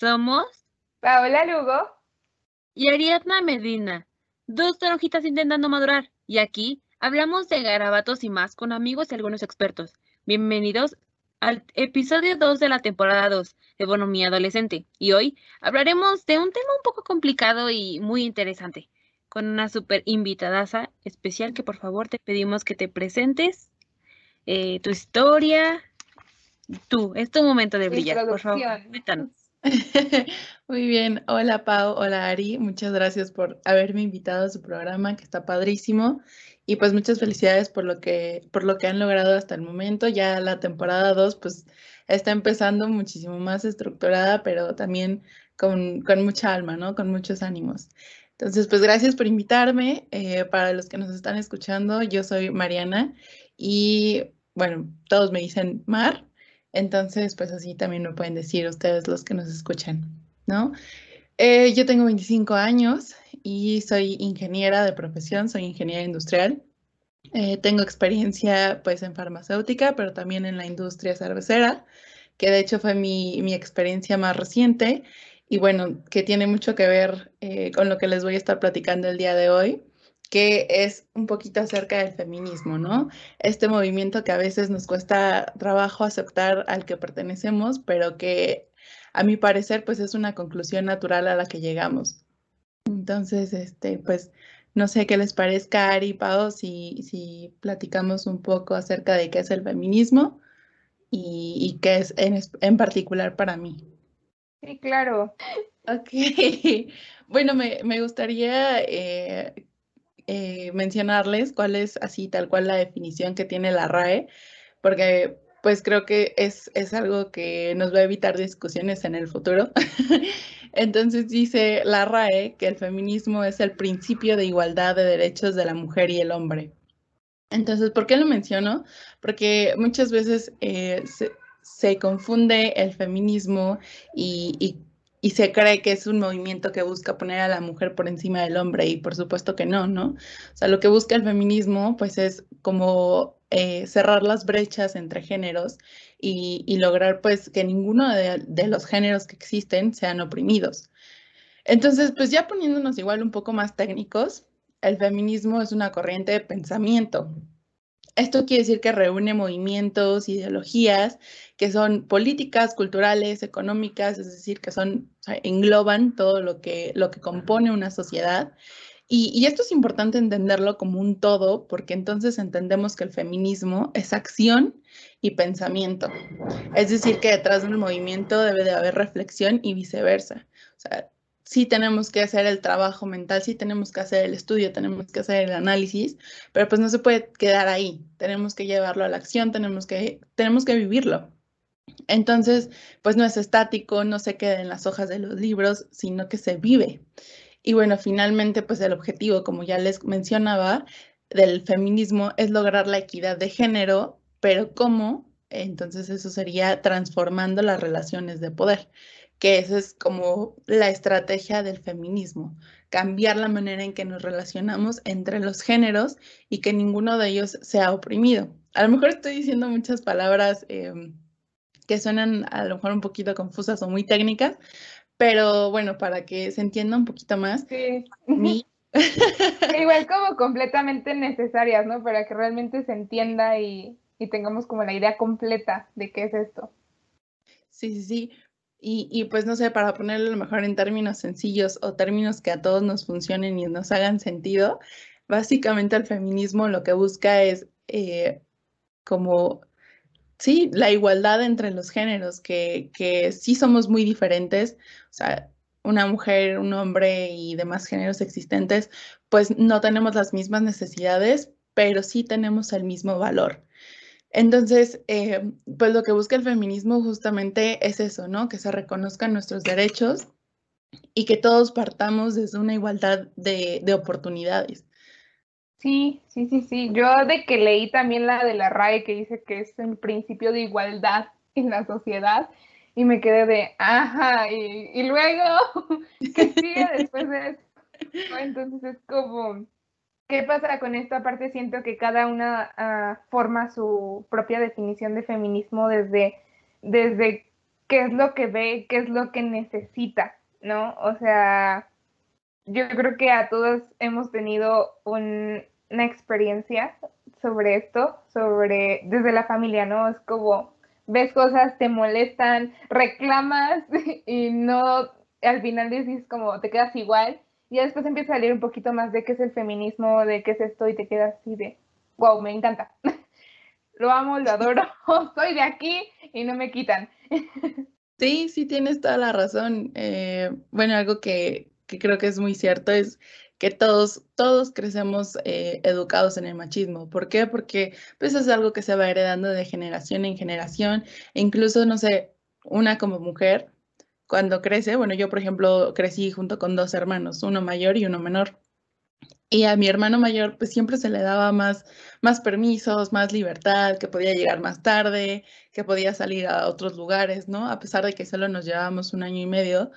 Somos Paola Lugo y Ariadna Medina, dos toronjitas intentando madurar. Y aquí hablamos de garabatos y más con amigos y algunos expertos. Bienvenidos al episodio 2 de la temporada 2, Economía Adolescente. Y hoy hablaremos de un tema un poco complicado y muy interesante, con una súper invitadaza especial que por favor te pedimos que te presentes, eh, tu historia, tú, es tu momento de brillar, por favor, cuéntanos. Muy bien, hola Pau, hola Ari, muchas gracias por haberme invitado a su programa que está padrísimo y pues muchas felicidades por lo que por lo que han logrado hasta el momento. Ya la temporada 2 pues está empezando muchísimo más estructurada, pero también con, con mucha alma, ¿no? Con muchos ánimos. Entonces, pues gracias por invitarme. Eh, para los que nos están escuchando, yo soy Mariana y bueno, todos me dicen Mar, entonces, pues así también me pueden decir ustedes los que nos escuchan, ¿no? Eh, yo tengo 25 años y soy ingeniera de profesión, soy ingeniera industrial. Eh, tengo experiencia pues en farmacéutica, pero también en la industria cervecera, que de hecho fue mi, mi experiencia más reciente y bueno, que tiene mucho que ver eh, con lo que les voy a estar platicando el día de hoy que es un poquito acerca del feminismo, ¿no? Este movimiento que a veces nos cuesta trabajo aceptar al que pertenecemos, pero que a mi parecer pues es una conclusión natural a la que llegamos. Entonces, este, pues no sé qué les parezca, Ari, Pao, si, si platicamos un poco acerca de qué es el feminismo y, qué es en, en particular para mí. Sí, claro. Ok. Bueno, me, me gustaría eh, eh, mencionarles cuál es así tal cual la definición que tiene la RAE, porque pues creo que es, es algo que nos va a evitar discusiones en el futuro. Entonces dice la RAE que el feminismo es el principio de igualdad de derechos de la mujer y el hombre. Entonces, ¿por qué lo menciono? Porque muchas veces eh, se, confunde el feminismo y y se cree que es un movimiento que busca poner a la mujer por encima del hombre y por supuesto que no, ¿no? O sea, lo que busca el feminismo pues es como eh, cerrar las brechas entre géneros y, lograr pues que ninguno de, de, los géneros que existen sean oprimidos. Entonces, pues ya poniéndonos igual un poco más técnicos, el feminismo es una corriente de pensamiento esto quiere decir que reúne movimientos, ideologías que son políticas, culturales, económicas, es decir, que son, engloban todo lo que, lo que compone una sociedad. Y, esto es importante entenderlo como un todo, porque entonces entendemos que el feminismo es acción y pensamiento. Es decir, que detrás de un movimiento debe de haber reflexión y viceversa. O sea, sí tenemos que hacer el trabajo mental, sí tenemos que hacer el estudio, tenemos que hacer el análisis, pero pues no se puede quedar ahí. Tenemos que llevarlo a la acción, tenemos que, tenemos que vivirlo. Entonces, pues no es estático, no se queda en las hojas de los libros, sino que se vive. Y bueno, finalmente, pues el objetivo, como ya les mencionaba, del feminismo es lograr la equidad de género, pero ¿cómo? Entonces eso sería transformando las relaciones de poder que esa es como la estrategia del feminismo, cambiar la manera en que nos relacionamos entre los géneros y que ninguno de ellos sea oprimido. A lo mejor estoy diciendo muchas palabras em, que suenan a lo mejor un poquito confusas o muy técnicas, pero bueno, para que se entienda un poquito más. Sí. Igual como completamente necesarias, ¿no? Para que realmente se entienda y, y tengamos como la idea completa de qué es esto. Sí, sí, sí. Y, pues no sé, para ponerlo a lo mejor en términos sencillos o términos que a todos nos funcionen y nos hagan sentido, básicamente el feminismo lo que busca es eh, como, sí, la igualdad entre los géneros, que, que sí somos muy diferentes, o sea, una mujer, un hombre y demás géneros existentes, pues no tenemos las mismas necesidades, pero sí tenemos el mismo valor. Entonces, eh, pues lo que busca el feminismo justamente es eso, ¿no? Que se reconozcan nuestros derechos y que todos partamos desde una igualdad de, de, oportunidades. Sí, sí, sí, sí. Yo de que leí también la de la RAE que dice que es el principio de igualdad en la sociedad y me quedé de, ajá, y, y luego, ¿qué sigue después de eso? Entonces es como, ¿Qué pasa con esta parte? Siento que cada una uh, forma su propia definición de feminismo desde, desde qué es lo que ve, qué es lo que necesita, ¿no? O sea, yo creo que a todos hemos tenido una experiencia sobre esto, sobre desde la familia, ¿no? Es como ves cosas, te molestan, reclamas y no, al final dices como te quedas igual y después empieza a salir un poquito más de qué es el feminismo, de qué es esto y te quedas así de, wow, me encanta. lo amo, lo adoro, soy de aquí y no me quitan. Sí, sí, tienes toda la razón. Eh, bueno, algo que, que creo que es muy cierto es que todos, todos crecemos eh, educados en el machismo. ¿Por qué? Porque pues es algo que se va heredando de generación en generación. E incluso, no sé, una como mujer, cuando crece, bueno, yo por ejemplo crecí junto con dos hermanos, uno mayor y uno menor. Y a mi hermano mayor, pues siempre se le daba más, más permisos, más libertad, que podía llegar más tarde, que podía salir a otros lugares, ¿no? A pesar de que solo nos llevábamos un año y medio.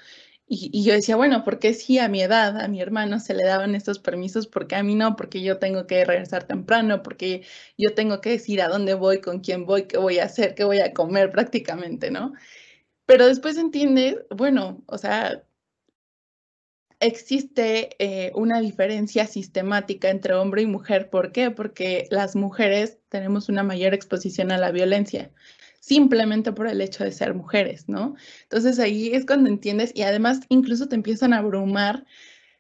Y, yo decía, bueno, ¿por qué si a mi edad, a mi hermano se le daban estos permisos? ¿Por qué a mí no? Porque yo tengo que regresar temprano, porque yo tengo que decir a dónde voy, con quién voy, qué voy a hacer, qué voy a comer prácticamente, ¿no? Pero después entiendes, bueno, o sea, existe eh, una diferencia sistemática entre hombre y mujer. ¿Por qué? Porque las mujeres tenemos una mayor exposición a la violencia simplemente por el hecho de ser mujeres, ¿no? Entonces ahí es cuando entiendes y además incluso te empiezan a abrumar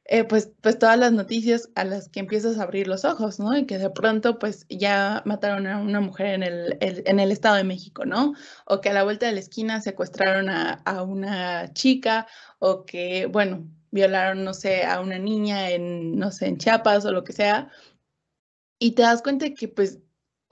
eh, pues, pues todas las noticias a las que empiezas a abrir los ojos, ¿no? Y que de pronto pues ya mataron a una mujer en el, en el Estado de México, ¿no? O que a la vuelta de la esquina secuestraron a, a una chica o que, bueno, violaron, no sé, a una niña en, no sé, en Chiapas o lo que sea. Y te das cuenta que pues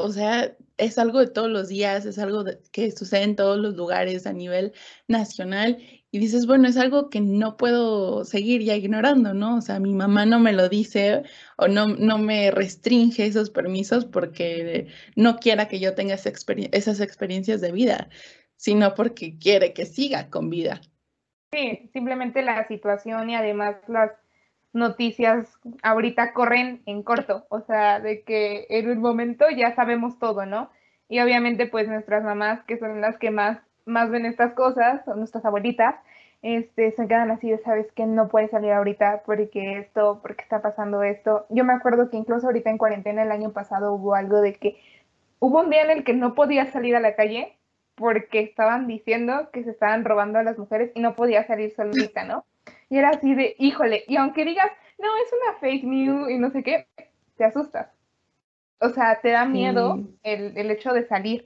o sea, es algo de todos los días, es algo que sucede en todos los lugares a nivel nacional y dices, bueno, es algo que no puedo seguir ya ignorando, ¿no? O sea, mi mamá no me lo dice o no, no me restringe esos permisos porque no quiera que yo tenga esas experiencias de vida, sino porque quiere que siga con vida. Sí, simplemente la situación y además las noticias ahorita corren en corto, o sea, de que en un momento ya sabemos todo, ¿no? Y obviamente pues nuestras mamás, que son las que más, más ven estas cosas, son nuestras abuelitas, este, se quedan así de, sabes que no puedes salir ahorita porque esto, porque está pasando esto. Yo me acuerdo que incluso ahorita en cuarentena el año pasado hubo algo de que hubo un día en el que no podía salir a la calle porque estaban diciendo que se estaban robando a las mujeres y no podía salir solita, ¿no? Y era así de, híjole, y aunque digas, no, es una fake news y no sé qué, te asustas. O sea, te da miedo el, el, hecho de salir.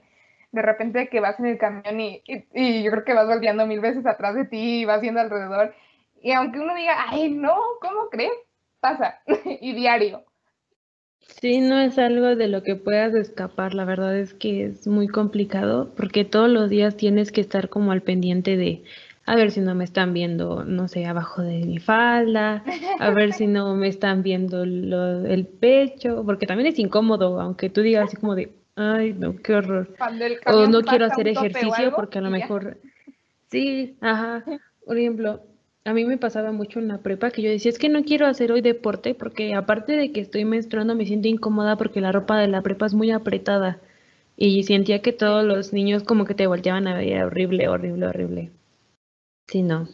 De repente que vas en el camión y, y, yo creo que vas volteando mil veces atrás de ti y vas viendo alrededor. Y aunque uno diga, ay, no, ¿cómo crees? Pasa. y diario. Sí, no es algo de lo que puedas escapar. La verdad es que es muy complicado porque todos los días tienes que estar como al pendiente de a ver si no me están viendo, no sé, abajo de mi falda, a ver si no me están viendo el pecho, porque también es incómodo, aunque tú digas así como de, ay, no, qué horror. O no quiero hacer ejercicio porque a lo mejor, sí, ajá, por ejemplo, a mí me pasaba mucho en la prepa que yo decía, es que no quiero hacer hoy deporte porque aparte de que estoy menstruando me siento incómoda porque la ropa de la prepa es muy apretada y sentía que todos los niños como que te volteaban a ver horrible, horrible, horrible. Sí, no.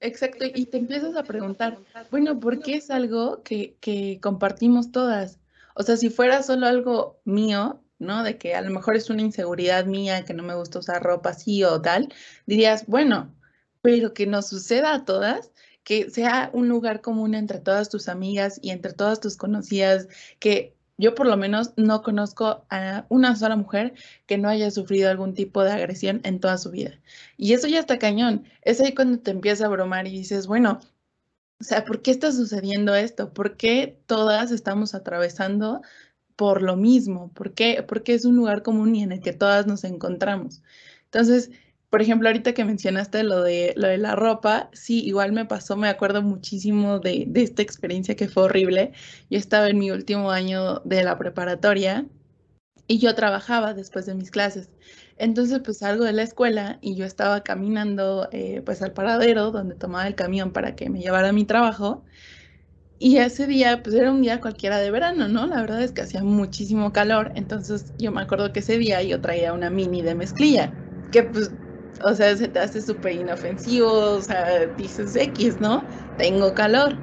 Exacto, y te empiezas a preguntar, bueno, ¿por qué es algo que, que compartimos todas? O sea, si fuera solo algo mío, ¿no? De que a lo mejor es una inseguridad mía, que no me gusta usar ropa así o tal, dirías, bueno, pero que nos suceda a todas, que sea un lugar común entre todas tus amigas y entre todas tus conocidas, que yo por lo menos no conozco a una sola mujer que no haya sufrido algún tipo de agresión en toda su vida. Y eso ya está cañón. Es ahí cuando te empieza a bromar y dices, bueno, o sea, ¿por qué está sucediendo esto? ¿Por qué todas estamos atravesando por lo mismo? ¿Por qué? Porque es un lugar común y en el que todas nos encontramos. Entonces, por ejemplo, ahorita que mencionaste lo de, lo de la ropa, sí, igual me pasó, me acuerdo muchísimo de, de esta experiencia que fue horrible. Yo estaba en mi último año de la preparatoria y yo trabajaba después de mis clases. Entonces, pues salgo de la escuela y yo estaba caminando eh, pues al paradero donde tomaba el camión para que me llevara a mi trabajo. Y ese día, pues era un día cualquiera de verano, ¿no? La verdad es que hacía muchísimo calor. Entonces yo me acuerdo que ese día yo traía una mini de mezclilla, que pues O sea, se te hace súper inofensivo, o sea, dices X, ¿no? Tengo calor.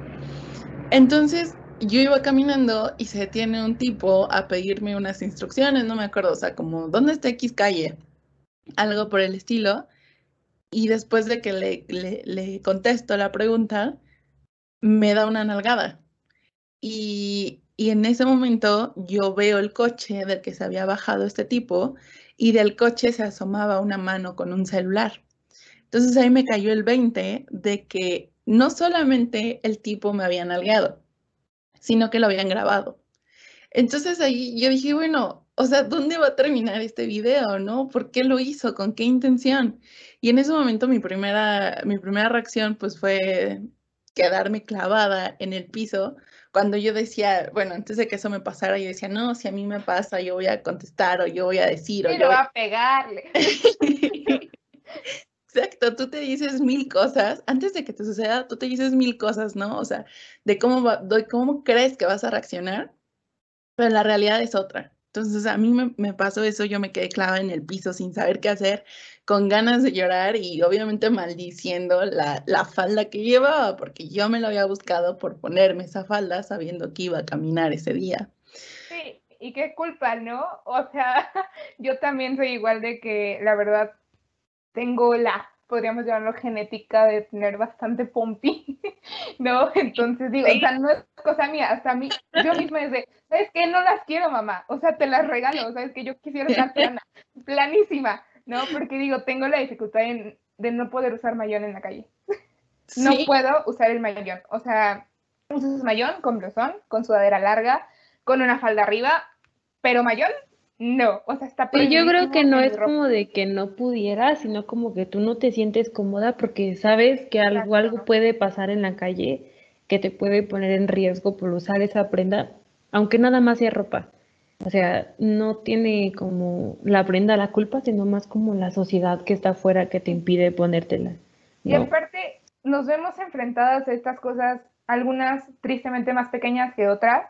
Entonces, yo iba caminando y se detiene un tipo a pedirme unas instrucciones, no me acuerdo, o sea, como, ¿dónde está X calle? Algo por el estilo. Y después de que le, le, le contesto la pregunta, me da una nalgada. Y, y en ese momento yo veo el coche del que se había bajado este tipo y del coche se asomaba una mano con un celular. Entonces ahí me cayó el 20 de que no solamente el tipo me había nalgado, sino que lo habían grabado. Entonces ahí yo dije, bueno, o sea, ¿dónde va a terminar este video, no? ¿Por qué lo hizo? ¿Con qué intención? Y en ese momento mi primera, mi primera reacción pues fue quedarme clavada en el piso cuando yo decía, bueno, antes de que eso me pasara, yo decía, no, si a mí me pasa, yo voy a contestar o yo voy a decir. o yo voy a pegarle. Exacto, tú te dices mil cosas, antes de que te suceda, tú te dices mil cosas, ¿no? O sea, de cómo, va, de cómo crees que vas a reaccionar, pero la realidad es otra. Entonces a mí me, pasó eso, yo me quedé clavada en el piso sin saber qué hacer, con ganas de llorar y obviamente maldiciendo la, la, falda que llevaba, porque yo me lo había buscado por ponerme esa falda sabiendo que iba a caminar ese día. Sí, y qué culpa, ¿no? O sea, yo también soy igual de que la verdad tengo la, podríamos llamarlo genética de tener bastante pompi, ¿no? Entonces digo, o sea, no es cosa mía, hasta a mí, yo misma desde, ¿sabes qué? No las quiero, mamá, o sea, te las regalo, ¿sabes? Que yo quisiera estar plana, planísima, ¿no? Porque digo, tengo la dificultad en, de no poder usar mayón en la calle. No puedo usar el mayón, o sea, usas mayón con blusón, con sudadera larga, con una falda arriba, pero mayón no, o sea, está Pero yo creo que no es como de que no pudiera, sino como que tú no te sientes cómoda porque sabes que algo, algo puede pasar en la calle que te puede poner en riesgo por usar esa prenda, aunque nada más sea ropa. O sea, no tiene como la prenda la culpa, sino más como la sociedad que está afuera que te impide ponértela. ¿no? Y aparte, nos vemos enfrentadas a estas cosas, algunas tristemente más pequeñas que otras,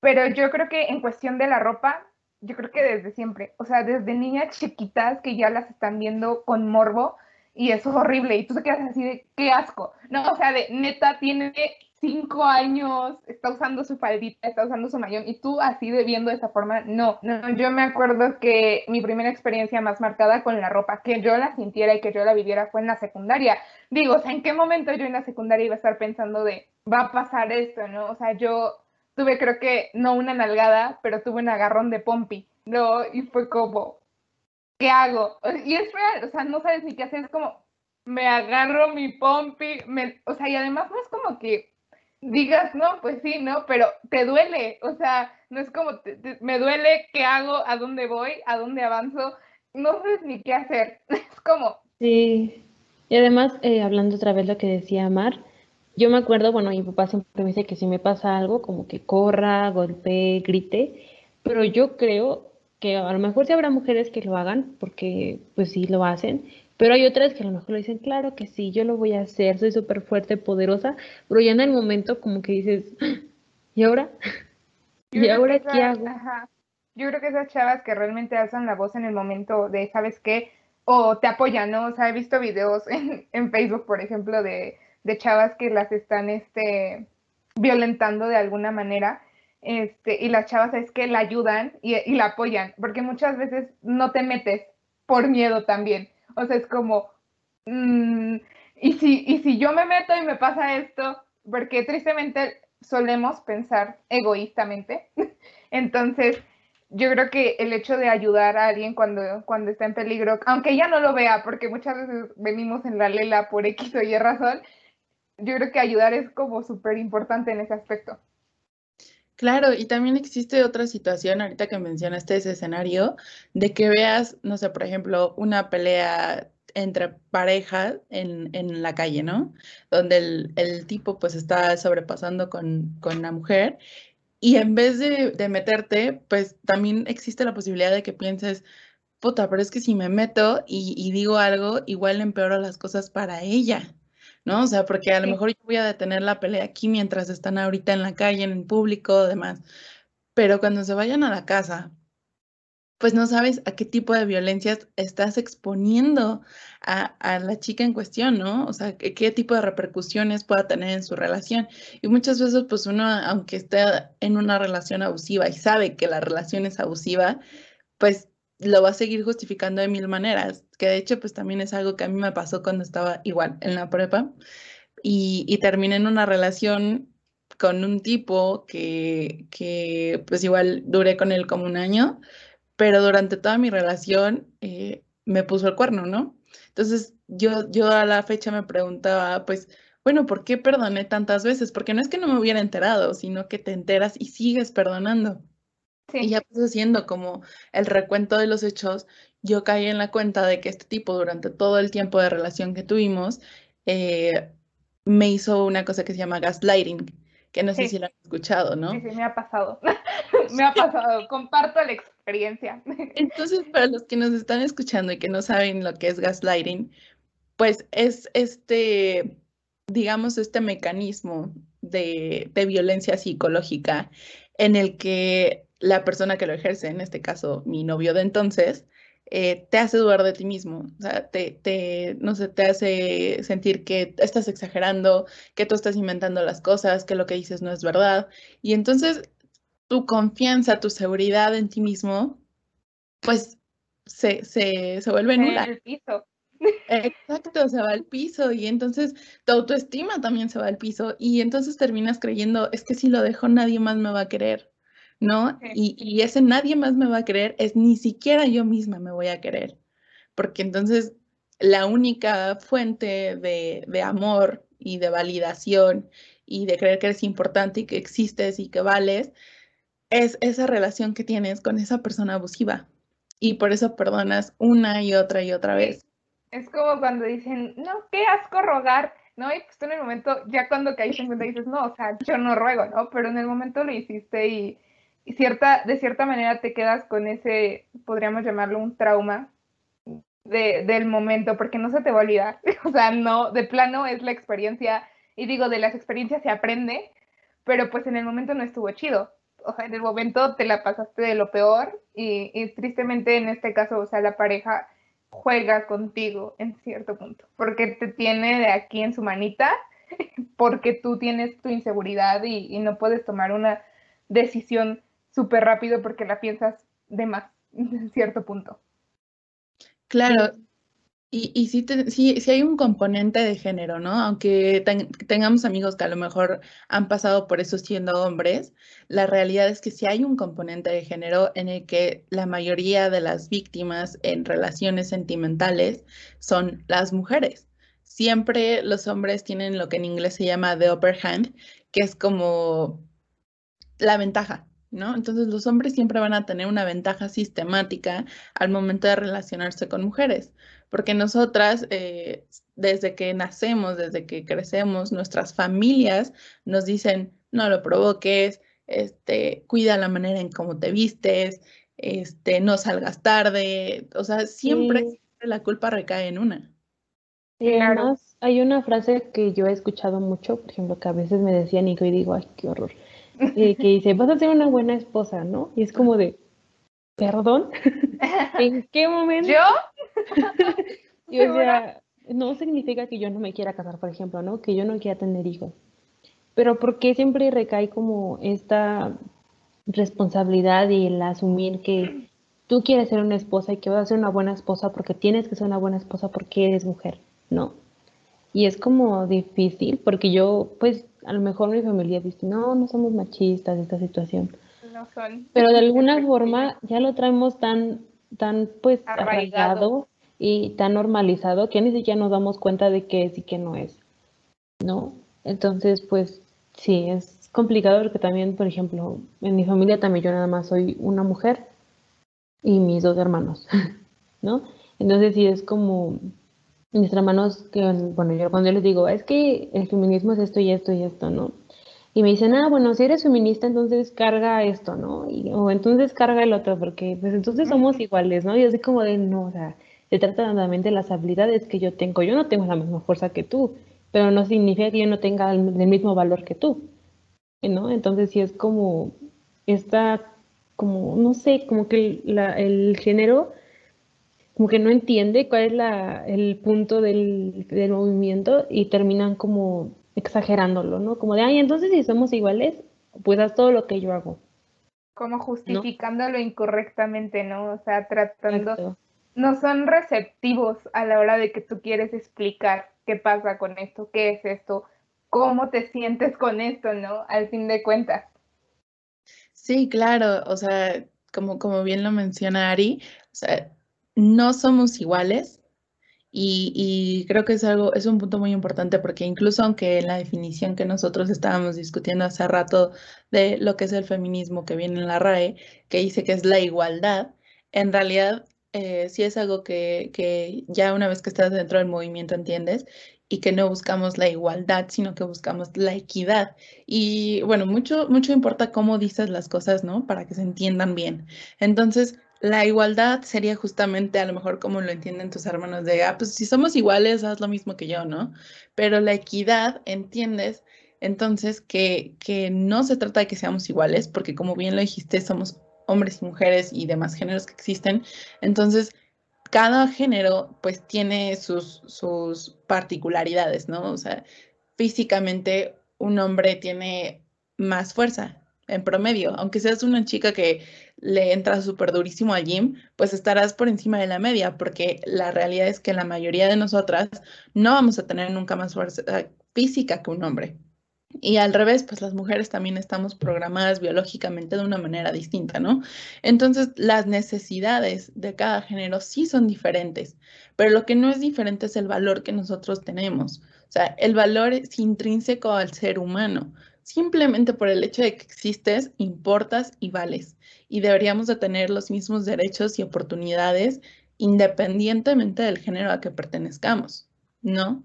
pero yo creo que en cuestión de la ropa, yo creo que desde siempre, o sea, desde niñas chiquitas que ya las están viendo con morbo y eso es horrible y tú te quedas así de qué asco, no, o sea, de neta tiene cinco años, está usando su faldita, está usando su mayón y tú así de viendo de esa forma, no, no, yo me acuerdo que mi primera experiencia más marcada con la ropa, que yo la sintiera y que yo la viviera fue en la secundaria, digo, o sea, ¿en qué momento yo en la secundaria iba a estar pensando de va a pasar esto, no? O sea, yo tuve creo que no una nalgada, pero tuve un agarrón de pompi, ¿no? Y fue como, ¿qué hago? Y es real, o sea, no sabes ni qué hacer, es como, me agarro mi pompi, me, o sea, y además no es como que digas, no, pues sí, ¿no? Pero te duele, o sea, no es como, me duele, ¿qué hago? ¿A dónde voy? ¿A dónde avanzo? No sabes ni qué hacer, es como... Sí, y además, eh, hablando otra vez lo que decía Mar, yo me acuerdo, bueno, mi papá siempre me dice que si me pasa algo, como que corra, golpee, grite, pero yo creo que a lo mejor sí habrá mujeres que lo hagan, porque pues sí lo hacen, pero hay otras que a lo mejor lo dicen, claro que sí, yo lo voy a hacer, soy súper fuerte, poderosa, pero ya en el momento como que dices, ¿y ahora? Yo ¿Y ahora qué hago? Ajá. Yo creo que esas chavas que realmente alzan la voz en el momento de, ¿sabes qué? O te apoyan, ¿no? O sea, he visto videos en, en Facebook, por ejemplo, de de chavas que las están este, violentando de alguna manera. Este, y las chavas es que la ayudan y, y, la apoyan, porque muchas veces no te metes por miedo también. O sea, es como, mmm, ¿y, si, y si yo me meto y me pasa esto, porque tristemente solemos pensar egoístamente. Entonces, yo creo que el hecho de ayudar a alguien cuando, cuando está en peligro, aunque ella no lo vea, porque muchas veces venimos en la lela por X o Y razón, yo creo que ayudar es como súper importante en ese aspecto. Claro, y también existe otra situación, ahorita que mencionaste ese escenario, de que veas, no sé, por ejemplo, una pelea entre parejas en, en la calle, ¿no? Donde el, el, tipo pues está sobrepasando con, con la mujer y en vez de, de meterte, pues también existe la posibilidad de que pienses, puta, pero es que si me meto y, y digo algo, igual empeoro las cosas para ella. ¿No? O sea, porque a lo mejor yo voy a detener la pelea aquí mientras están ahorita en la calle, en el público, demás. Pero cuando se vayan a la casa pues no sabes a qué tipo de violencias estás exponiendo a, la chica en cuestión, ¿no? O sea, qué, qué, tipo de repercusiones pueda tener en su relación. Y muchas veces, pues uno, aunque esté en una relación abusiva y sabe que la relación es abusiva, pues lo va a seguir justificando de mil maneras, que de hecho, pues también es algo que a mí me pasó cuando estaba igual en la prepa y, terminé en una relación con un tipo que, que, pues igual duré con él como un año pero durante toda mi relación eh, me puso el cuerno, ¿no? Entonces yo, yo a la fecha me preguntaba, pues, bueno, ¿por qué perdoné tantas veces? Porque no es que no me hubiera enterado, sino que te enteras y sigues perdonando. Y ya pues haciendo como el recuento de los hechos, yo caí en la cuenta de que este tipo durante todo el tiempo de relación que tuvimos eh, me hizo una cosa que se llama gaslighting, que no sé si lo han escuchado, ¿no? Sí, sí, me ha pasado. me ha pasado. Comparto la experiencia. Entonces, para los que nos están escuchando y que no saben lo que es gaslighting, pues es este, digamos, este mecanismo de, de violencia psicológica en el que la persona que lo ejerce, en este caso mi novio de entonces, eh, te hace dudar de ti mismo, o sea, te, te, no sé, te hace sentir que estás exagerando, que tú estás inventando las cosas, que lo que dices no es verdad. Y entonces tu confianza, tu seguridad en ti mismo, pues se, se, se vuelve nula. El piso. Exacto, se va al piso y entonces tu autoestima también se va al piso y entonces terminas creyendo, es que si lo dejo nadie más me va a querer. ¿No? Y, ese nadie más me va a querer, es ni siquiera yo misma me voy a querer, porque entonces la única fuente de, de amor y de validación y de creer que eres importante y que existes y que vales, es esa relación que tienes con esa persona abusiva. Y por eso perdonas una y otra y otra vez. Es como cuando dicen, no, qué asco rogar, ¿no? Y pues tú en el momento, ya cuando caíste en cuenta dices, no, o sea, yo no ruego, ¿no? Pero en el momento lo hiciste y, de cierta manera te quedas con ese, podríamos llamarlo un trauma de, del momento, porque no se te va a olvidar. O sea, no, de plano es la experiencia, y digo, de las experiencias se aprende, pero pues en el momento no estuvo chido. O sea, en el momento te la pasaste de lo peor y, tristemente en este caso, o sea, la pareja juega contigo en cierto punto, porque te tiene de aquí en su manita, porque tú tienes tu inseguridad y no puedes tomar una decisión súper rápido porque la piensas de más en cierto punto. Claro, y, y sí, sí, hay un componente de género, ¿no? Aunque tengamos amigos que a lo mejor han pasado por eso siendo hombres, la realidad es que sí hay un componente de género en el que la mayoría de las víctimas en relaciones sentimentales son las mujeres. Siempre los hombres tienen lo que en inglés se llama the upper hand, que es como la ventaja, ¿no? Entonces los hombres siempre van a tener una ventaja sistemática al momento de relacionarse con mujeres, porque nosotras, eh, desde que nacemos, desde que crecemos, nuestras familias nos dicen, no lo provoques, este, cuida la manera en cómo te vistes, este, no salgas tarde, o sea, siempre, la culpa recae en una. Y además hay una frase que yo he escuchado mucho, por ejemplo, que a veces me decían Nico y digo, ay, qué horror que dice, vas a ser una buena esposa, ¿no? Y es como de, ¿perdón? ¿En qué momento? ¿Yo? y o sea, no significa que yo no me quiera casar, por ejemplo, ¿no? Que yo no quiera tener hijos. Pero ¿por qué siempre recae como esta responsabilidad y el asumir que tú quieres ser una esposa y que vas a ser una buena esposa porque tienes que ser una buena esposa porque eres mujer, ¿no? Y es como difícil porque yo, pues, a lo mejor mi familia dice, no, no somos machistas de esta situación. No son. Pero de alguna forma ya lo traemos tan, tan pues arraigado. y tan normalizado que ni siquiera nos damos cuenta de qué es y qué no es. ¿No? Entonces, pues sí, es complicado porque también, por ejemplo, en mi familia también yo nada más soy una mujer y mis dos hermanos, ¿no? Entonces sí es como mis hermanos, que, bueno, yo cuando yo les digo, es que el feminismo es esto y esto y esto, ¿no? Y me dicen, ah, bueno, si eres feminista, entonces carga esto, ¿no? Y, o entonces carga el otro, porque pues entonces somos iguales, ¿no? Y así como de, no, o sea, se trata solamente de las habilidades que yo tengo. Yo no tengo la misma fuerza que tú, pero no significa que yo no tenga el, mismo valor que tú, ¿no? Entonces sí es como esta como, no sé, como que el, el género como que no entiende cuál es la, el punto del, del, movimiento y terminan como exagerándolo, ¿no? Como de, ay, entonces si somos iguales, pues haz todo lo que yo hago. Como justificándolo incorrectamente, ¿no? O sea, tratando, no son receptivos a la hora de que tú quieres explicar qué pasa con esto, qué es esto, cómo te sientes con esto, ¿no? Al fin de cuentas. Sí, claro, o sea, como, como bien lo menciona Ari, o sea, no somos iguales y, y, creo que es algo, es un punto muy importante porque incluso aunque la definición que nosotros estábamos discutiendo hace rato de lo que es el feminismo que viene en la RAE, que dice que es la igualdad, en realidad eh, sí es algo que, que ya una vez que estás dentro del movimiento entiendes y que no buscamos la igualdad, sino que buscamos la equidad. Y bueno, mucho, mucho importa cómo dices las cosas, ¿no? Para que se entiendan bien. Entonces, la igualdad sería justamente a lo mejor como lo entienden tus hermanos de, ah, pues si somos iguales, haz lo mismo que yo, ¿no? Pero la equidad, entiendes, entonces que, que no se trata de que seamos iguales, porque como bien lo dijiste, somos hombres y mujeres y demás géneros que existen. Entonces, cada género pues tiene sus, sus particularidades, ¿no? O sea, físicamente un hombre tiene más fuerza en promedio, aunque seas una chica que le entra súper durísimo al gym, pues estarás por encima de la media, porque la realidad es que la mayoría de nosotras no vamos a tener nunca más fuerza física que un hombre. Y al revés, pues las mujeres también estamos programadas biológicamente de una manera distinta, ¿no? Entonces, las necesidades de cada género sí son diferentes, pero lo que no es diferente es el valor que nosotros tenemos. O sea, el valor es intrínseco al ser humano. Simplemente por el hecho de que existes, importas y vales. Y deberíamos de tener los mismos derechos y oportunidades independientemente del género a que pertenezcamos, ¿no?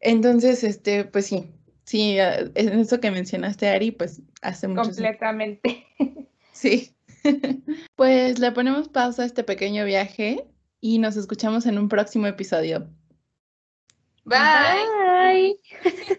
Entonces, este, pues sí, Sí, en eso que mencionaste, Ari, pues hace mucho Completamente. Sí. pues le ponemos pausa a este pequeño viaje y nos escuchamos en un próximo episodio. Bye. Bye.